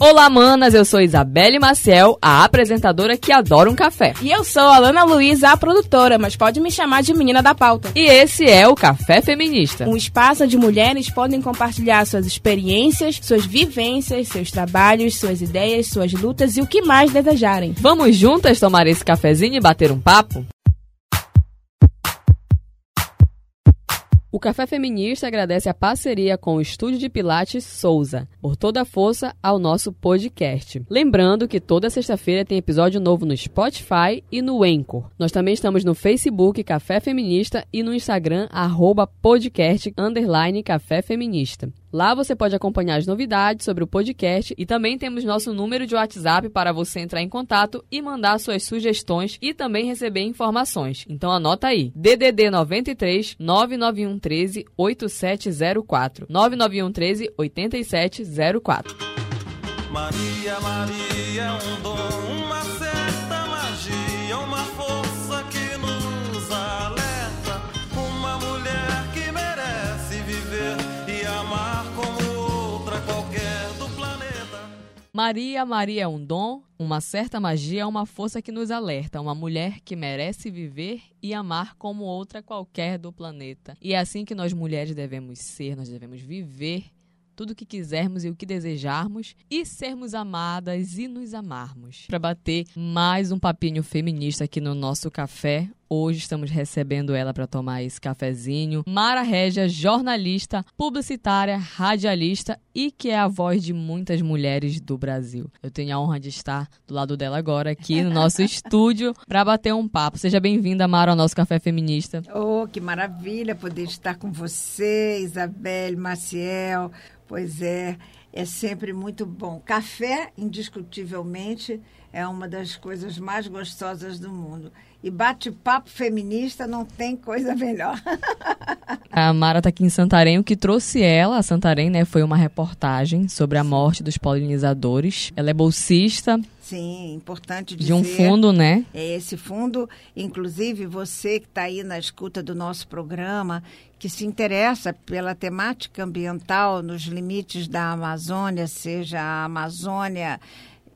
Olá, manas! Eu sou Isabelle Maciel, a apresentadora que adora um café. E eu sou Alana Luiza, a produtora, mas pode me chamar de menina da pauta. E esse é o Café Feminista um espaço onde mulheres podem compartilhar suas experiências, suas vivências, seus trabalhos, suas ideias, suas lutas e o que mais desejarem. Vamos juntas tomar esse cafezinho e bater um papo? O Café Feminista agradece a parceria com o Estúdio de Pilates Souza, por toda a força ao nosso podcast. Lembrando que toda sexta-feira tem episódio novo no Spotify e no Anchor. Nós também estamos no Facebook Café Feminista e no Instagram arroba podcast underline Café Feminista. Lá você pode acompanhar as novidades sobre o podcast e também temos nosso número de WhatsApp para você entrar em contato e mandar suas sugestões e também receber informações. Então anota aí: DDD 93 991 13 8704 991 13 8704. Maria, Maria é um dom, Maria, Maria é um dom, uma certa magia, uma força que nos alerta. Uma mulher que merece viver e amar como outra qualquer do planeta. E é assim que nós mulheres devemos ser, nós devemos viver tudo o que quisermos e o que desejarmos e sermos amadas e nos amarmos. Para bater mais um papinho feminista aqui no nosso café, Hoje estamos recebendo ela para tomar esse cafezinho. Mara Régia, jornalista, publicitária, radialista e que é a voz de muitas mulheres do Brasil. Eu tenho a honra de estar do lado dela agora aqui no nosso estúdio para bater um papo. Seja bem-vinda, Mara, ao nosso Café Feminista. Oh, que maravilha poder estar com você, Isabelle, Maciel. Pois é, é sempre muito bom. Café, indiscutivelmente, é uma das coisas mais gostosas do mundo. E bate-papo feminista não tem coisa melhor. A Mara está aqui em Santarém. O que trouxe ela a Santarém, né, foi uma reportagem sobre a morte dos polinizadores. Ela é bolsista. Sim, importante dizer. De um fundo, né? É esse fundo, inclusive você que está aí na escuta do nosso programa, que se interessa pela temática ambiental nos limites da Amazônia, seja a Amazônia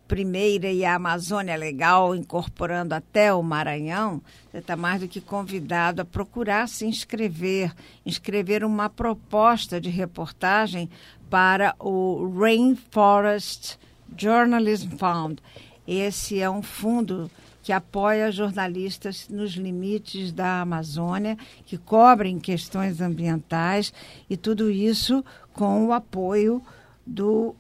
primeira e a Amazônia Legal, incorporando até o Maranhão, você está mais do que convidado a procurar se inscrever, inscrever uma proposta de reportagem para o Rainforest Journalism Fund. Esse é um fundo que apoia jornalistas nos limites da Amazônia, que cobrem questões ambientais e tudo isso com o apoio do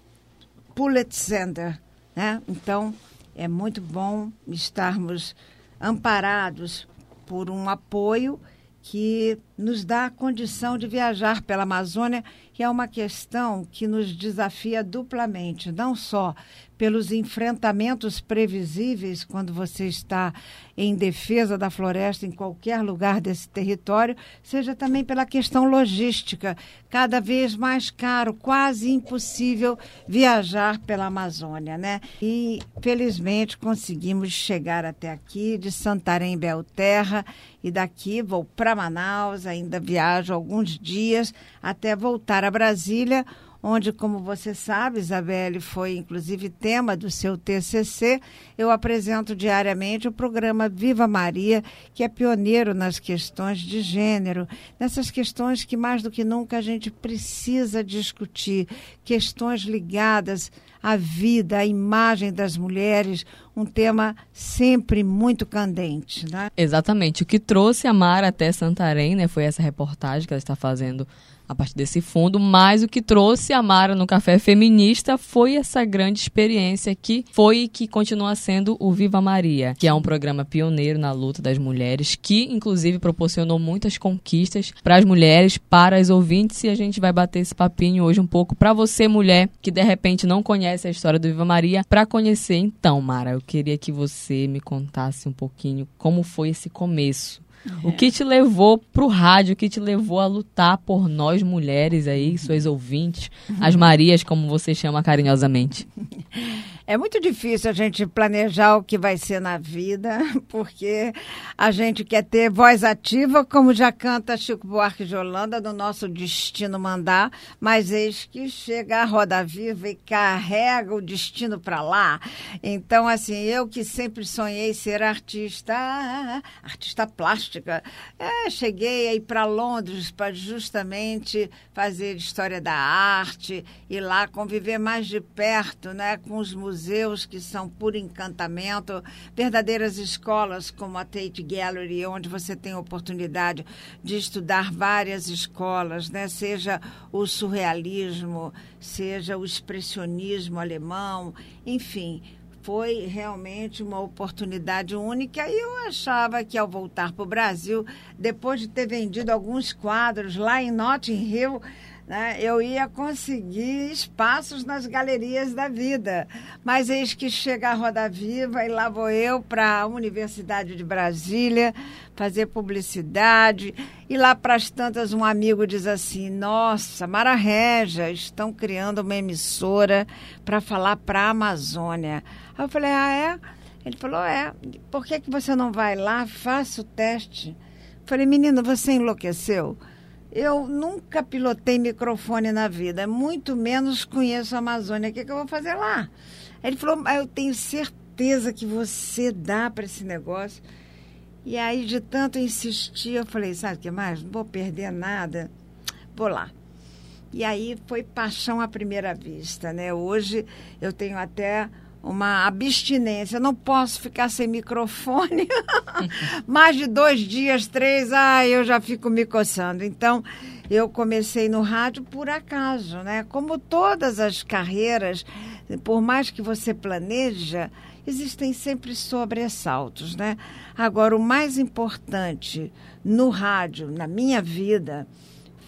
Pullet Center, né? Então, é muito bom estarmos amparados por um apoio que nos dá a condição de viajar pela Amazônia, que é uma questão que nos desafia duplamente, não só pelos enfrentamentos previsíveis quando você está em defesa da floresta em qualquer lugar desse território, seja também pela questão logística, cada vez mais caro, quase impossível viajar pela Amazônia, né? E felizmente conseguimos chegar até aqui de Santarém Belterra e daqui vou para Manaus, ainda viajo alguns dias até voltar a Brasília onde, como você sabe, Isabelle, foi inclusive tema do seu TCC, eu apresento diariamente o programa Viva Maria, que é pioneiro nas questões de gênero, nessas questões que mais do que nunca a gente precisa discutir, questões ligadas à vida, à imagem das mulheres, um tema sempre muito candente. Né? Exatamente. O que trouxe a Mara até Santarém né, foi essa reportagem que ela está fazendo a partir desse fundo, mas o que trouxe a Mara no Café Feminista foi essa grande experiência que foi e que continua sendo o Viva Maria, que é um programa pioneiro na luta das mulheres, que inclusive proporcionou muitas conquistas para as mulheres, para as ouvintes, e a gente vai bater esse papinho hoje um pouco para você, mulher, que de repente não conhece a história do Viva Maria, para conhecer então, Mara. Eu queria que você me contasse um pouquinho como foi esse começo o que te levou para o rádio, o que te levou a lutar por nós mulheres aí, suas ouvintes, as Marias, como você chama carinhosamente? É muito difícil a gente planejar o que vai ser na vida, porque a gente quer ter voz ativa, como já canta Chico Buarque de Holanda, do nosso destino mandar, mas eis que chega a roda viva e carrega o destino para lá. Então, assim, eu que sempre sonhei ser artista, artista plástica, é, cheguei aí para Londres para justamente fazer história da arte e lá conviver mais de perto, né, com os museus que são por encantamento, verdadeiras escolas como a Tate Gallery, onde você tem a oportunidade de estudar várias escolas, né? seja o surrealismo, seja o expressionismo alemão, enfim foi realmente uma oportunidade única e eu achava que ao voltar para o Brasil, depois de ter vendido alguns quadros lá em Notting Hill, né, eu ia conseguir espaços nas galerias da vida. Mas eis que chega a Roda Viva e lá vou eu para a Universidade de Brasília fazer publicidade. E lá para as tantas, um amigo diz assim: Nossa, Mara Regia, estão criando uma emissora para falar para a Amazônia. Aí eu falei: Ah, é? Ele falou: É, por que, que você não vai lá? Faça o teste. Eu falei: Menino, você enlouqueceu? Eu nunca pilotei microfone na vida, muito menos conheço a Amazônia. O que, que eu vou fazer lá? Ele falou: Eu tenho certeza que você dá para esse negócio. E aí, de tanto insistir, eu falei: Sabe o que mais? Não vou perder nada. Vou lá. E aí foi paixão à primeira vista, né? Hoje eu tenho até uma abstinência. não posso ficar sem microfone. Mais de dois dias, três, ai, eu já fico me coçando. Então, eu comecei no rádio por acaso, né? Como todas as carreiras, por mais que você planeja, existem sempre sobressaltos, né? Agora, o mais importante no rádio, na minha vida,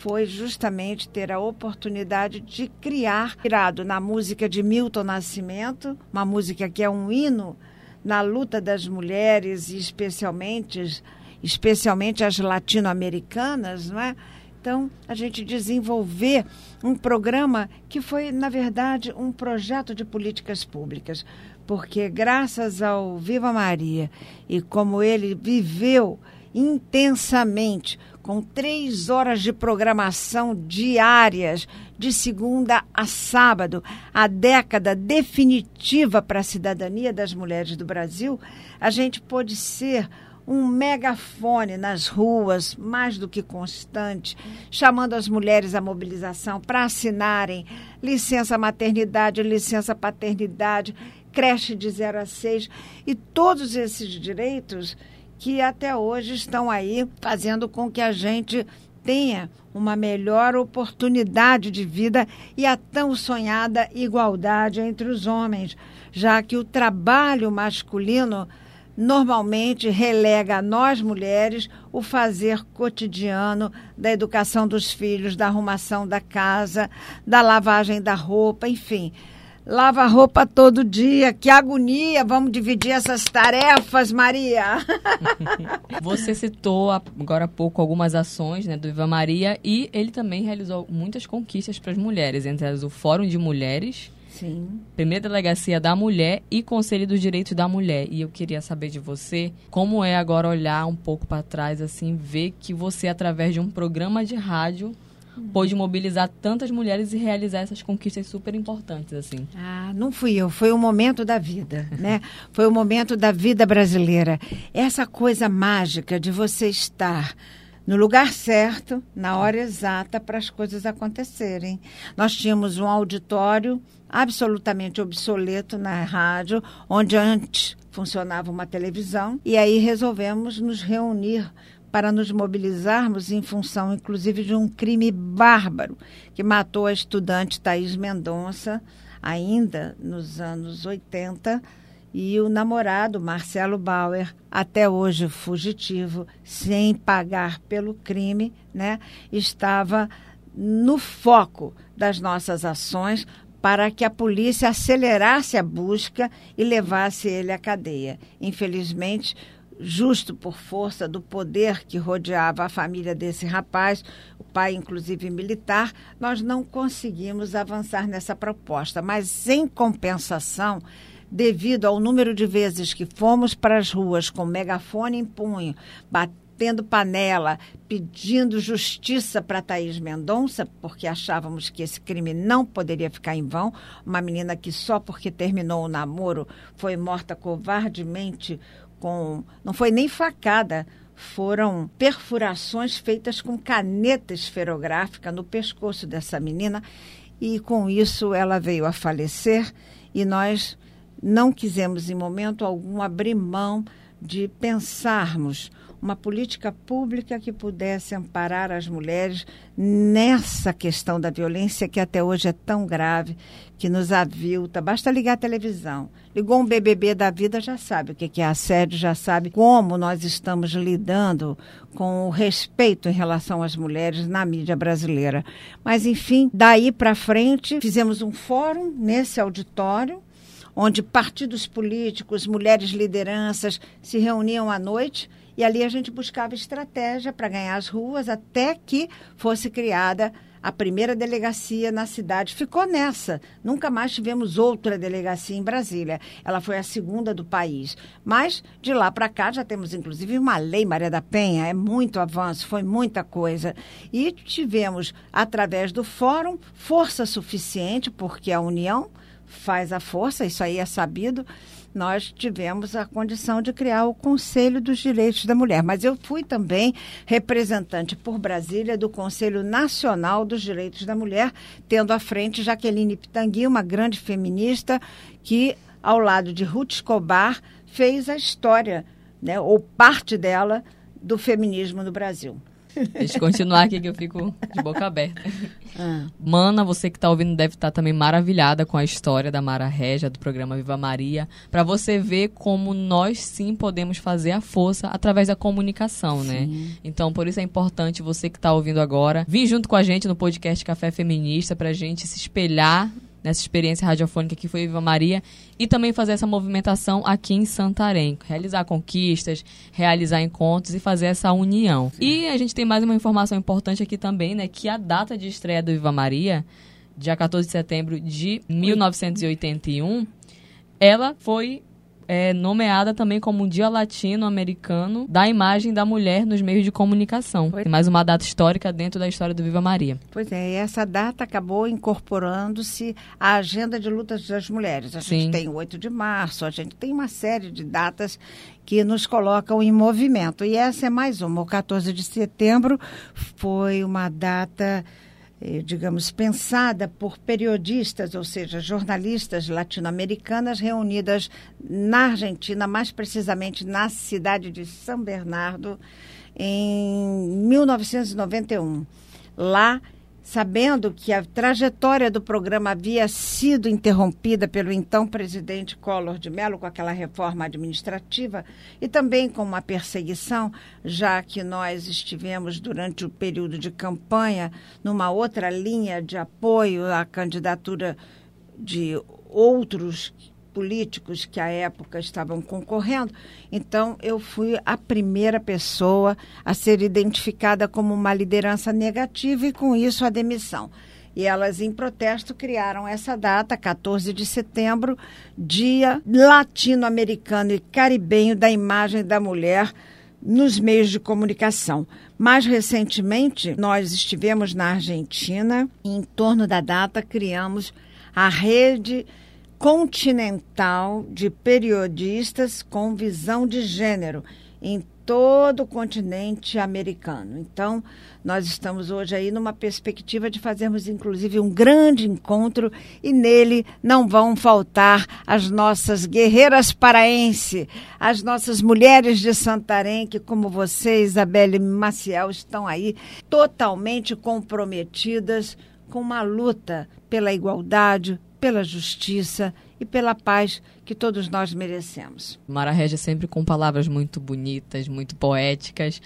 foi justamente ter a oportunidade de criar, virado na música de Milton Nascimento, uma música que é um hino na luta das mulheres e especialmente especialmente as latino-americanas, não é? Então, a gente desenvolver um programa que foi, na verdade, um projeto de políticas públicas, porque graças ao Viva Maria e como ele viveu intensamente com três horas de programação diárias, de segunda a sábado, a década definitiva para a cidadania das mulheres do Brasil, a gente pôde ser um megafone nas ruas, mais do que constante, chamando as mulheres à mobilização para assinarem licença maternidade, licença paternidade, creche de 0 a 6 e todos esses direitos que até hoje estão aí fazendo com que a gente tenha uma melhor oportunidade de vida e a tão sonhada igualdade entre os homens, já que o trabalho masculino normalmente relega a nós mulheres o fazer cotidiano da educação dos filhos, da arrumação da casa, da lavagem da roupa, enfim lava roupa todo dia. Que agonia! Vamos dividir essas tarefas, Maria. Você citou agora há pouco algumas ações né, do Viva Maria e ele também realizou muitas conquistas para as mulheres, entre elas o Fórum de Mulheres. Sim. Primeira Delegacia da Mulher e Conselho dos Direitos da Mulher. E eu queria saber de você como é agora olhar um pouco para trás, assim, ver que você, através de um programa de rádio, pôde mobilizar tantas mulheres e realizar essas conquistas super importantes assim. Ah, não fui eu, foi o momento da vida, né? Foi o momento da vida brasileira. Essa coisa mágica de você estar no lugar certo, na hora exata para as coisas acontecerem. Nós tínhamos um auditório absolutamente obsoleto na rádio, onde antes funcionava uma televisão, e aí resolvemos nos reunir para nos mobilizarmos em função, inclusive, de um crime bárbaro que matou a estudante Thaís Mendonça, ainda nos anos 80, e o namorado Marcelo Bauer, até hoje fugitivo, sem pagar pelo crime, né, estava no foco das nossas ações para que a polícia acelerasse a busca e levasse ele à cadeia. Infelizmente, justo por força do poder que rodeava a família desse rapaz, o pai, inclusive militar, nós não conseguimos avançar nessa proposta. Mas, em compensação, devido ao número de vezes que fomos para as ruas com megafone em punho, batendo panela, pedindo justiça para Thaís Mendonça, porque achávamos que esse crime não poderia ficar em vão. Uma menina que só porque terminou o namoro foi morta covardemente com. não foi nem facada foram perfurações feitas com caneta esferográfica no pescoço dessa menina e com isso ela veio a falecer e nós não quisemos em momento algum abrir mão de pensarmos uma política pública que pudesse amparar as mulheres nessa questão da violência que até hoje é tão grave, que nos avilta. Basta ligar a televisão. Ligou um BBB da vida, já sabe o que é assédio, já sabe como nós estamos lidando com o respeito em relação às mulheres na mídia brasileira. Mas, enfim, daí para frente, fizemos um fórum nesse auditório onde partidos políticos, mulheres lideranças se reuniam à noite e ali a gente buscava estratégia para ganhar as ruas até que fosse criada a primeira delegacia na cidade. Ficou nessa. Nunca mais tivemos outra delegacia em Brasília. Ela foi a segunda do país. Mas de lá para cá já temos inclusive uma lei Maria da Penha. É muito avanço, foi muita coisa. E tivemos, através do fórum, força suficiente, porque a União faz a força, isso aí é sabido nós tivemos a condição de criar o Conselho dos Direitos da Mulher. Mas eu fui também representante por Brasília do Conselho Nacional dos Direitos da Mulher, tendo à frente Jaqueline Pitangui, uma grande feminista que, ao lado de Ruth Escobar, fez a história, né, ou parte dela, do feminismo no Brasil. Deixa eu continuar aqui que eu fico de boca aberta. Ah. Mana, você que está ouvindo deve estar tá também maravilhada com a história da Mara Regia, do programa Viva Maria, para você ver como nós sim podemos fazer a força através da comunicação, né? sim. né? Então, por isso é importante você que está ouvindo agora vir junto com a gente no podcast Café Feminista para a gente se espelhar nessa experiência radiofônica que foi Viva Maria e também fazer essa movimentação aqui em Santarém, realizar conquistas, realizar encontros e fazer essa união. E a gente tem mais uma informação importante aqui também, né, que a data de estreia do Viva Maria, dia 14 de setembro de 1981, ela foi é nomeada também como Dia Latino-Americano da Imagem da Mulher nos Meios de Comunicação. Foi. Mais uma data histórica dentro da história do Viva Maria. Pois é, e essa data acabou incorporando-se à agenda de lutas das mulheres. A Sim. gente tem o 8 de março, a gente tem uma série de datas que nos colocam em movimento. E essa é mais uma. O 14 de setembro foi uma data digamos, pensada por periodistas, ou seja, jornalistas latino-americanas reunidas na Argentina, mais precisamente na cidade de São Bernardo, em 1991. Lá sabendo que a trajetória do programa havia sido interrompida pelo então presidente Collor de Mello com aquela reforma administrativa e também com uma perseguição, já que nós estivemos durante o período de campanha numa outra linha de apoio à candidatura de outros políticos que à época estavam concorrendo. Então, eu fui a primeira pessoa a ser identificada como uma liderança negativa e, com isso, a demissão. E elas, em protesto, criaram essa data, 14 de setembro, Dia Latino-Americano e Caribenho da Imagem da Mulher nos meios de comunicação. Mais recentemente, nós estivemos na Argentina e, em torno da data, criamos a rede continental de periodistas com visão de gênero em todo o continente americano. Então, nós estamos hoje aí numa perspectiva de fazermos inclusive um grande encontro e nele não vão faltar as nossas guerreiras paraense, as nossas mulheres de Santarém, que como você, Isabelle Maciel, estão aí totalmente comprometidas com uma luta pela igualdade, pela justiça e pela paz que todos nós merecemos. Mara Regia sempre com palavras muito bonitas, muito poéticas,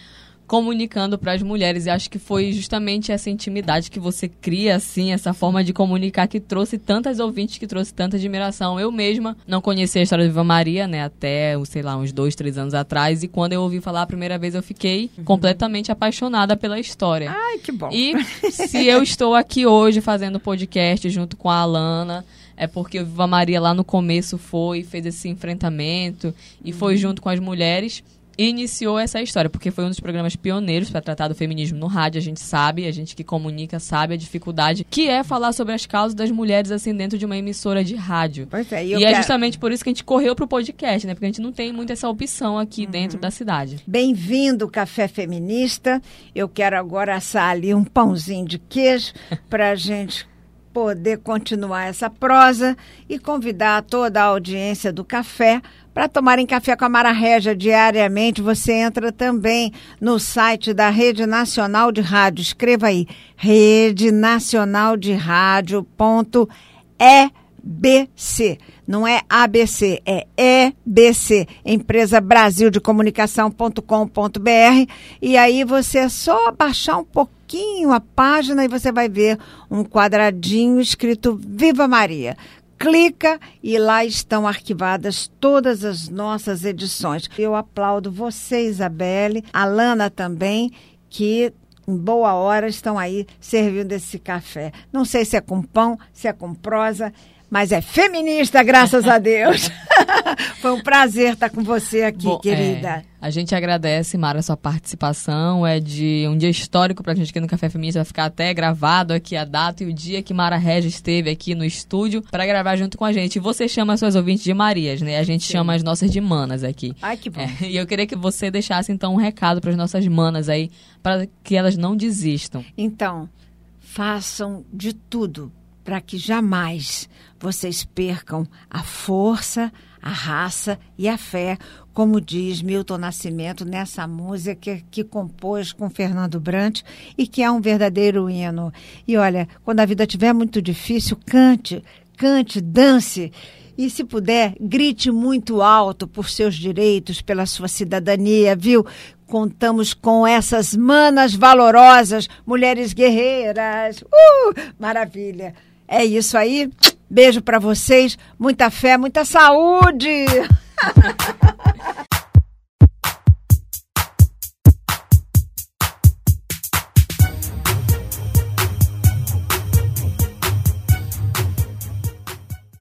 comunicando para as mulheres. E acho que foi justamente essa intimidade que você cria, assim, essa forma de comunicar que trouxe tantas ouvintes, que trouxe tanta admiração. Eu mesma não conhecia a história de Viva Maria, né, até, sei lá, uns dois, três anos atrás. E quando eu ouvi falar a primeira vez, eu fiquei uhum. completamente apaixonada pela história. Ai, que bom. E se eu estou aqui hoje fazendo podcast junto com a Alana é porque o Viva Maria lá no começo foi, fez esse enfrentamento e foi Uhum. junto com as mulheres iniciou essa história, porque foi um dos programas pioneiros para tratar do feminismo no rádio. A gente sabe, a gente que comunica sabe a dificuldade que é falar sobre as causas das mulheres assim dentro de uma emissora de rádio. Pois é, e E, é quero- justamente por isso que a gente correu pro podcast, né? Porque a gente não tem muito essa opção aqui Uhum. dentro da cidade. Bem-vindo, Café Feminista. Eu quero agora assar ali um pãozinho de queijo para a gente poder continuar essa prosa e convidar toda a audiência do café para tomarem café com a Mara Régia diariamente. Você entra também no site da Rede Nacional de Rádio. Escreva aí, Rede Nacional de Rádio. ponto EBC. Não é ABC, é EBC, Empresa Brasil de Comunicação.com.br. E aí você é só baixar um pouquinho a página e você vai ver um quadradinho escrito Viva Maria. Clica e lá estão arquivadas todas as nossas edições. Eu aplaudo você, Isabelle, a Lana também, que em boa hora estão aí servindo esse café. Não sei se é com pão, se é com prosa, mas é feminista, graças a Deus. Foi um prazer estar com você aqui, Bom, querida. é, a gente agradece, Mara, a sua participação. É de um dia histórico pra gente aqui no Café Feminista. Vai ficar até gravado aqui a data e o dia que Mara Regis esteve aqui no estúdio para gravar junto com a gente. E você chama as suas ouvintes de Marias, né? A gente chama as nossas de manas aqui. Ai, que bom. É, e eu queria que você deixasse então um recado para as nossas manas aí, para que elas não desistam. Então, façam de tudo para que jamais vocês percam a força, a raça e a fé, como diz Milton Nascimento nessa música que, que compôs com Fernando Brant e que é um verdadeiro hino. E olha, quando a vida estiver muito difícil, cante, cante, dance. E se puder, grite muito alto por seus direitos, pela sua cidadania, viu? Contamos com essas manas valorosas, mulheres guerreiras. Uh, maravilha. É isso aí. Beijo para vocês. Muita fé, muita saúde.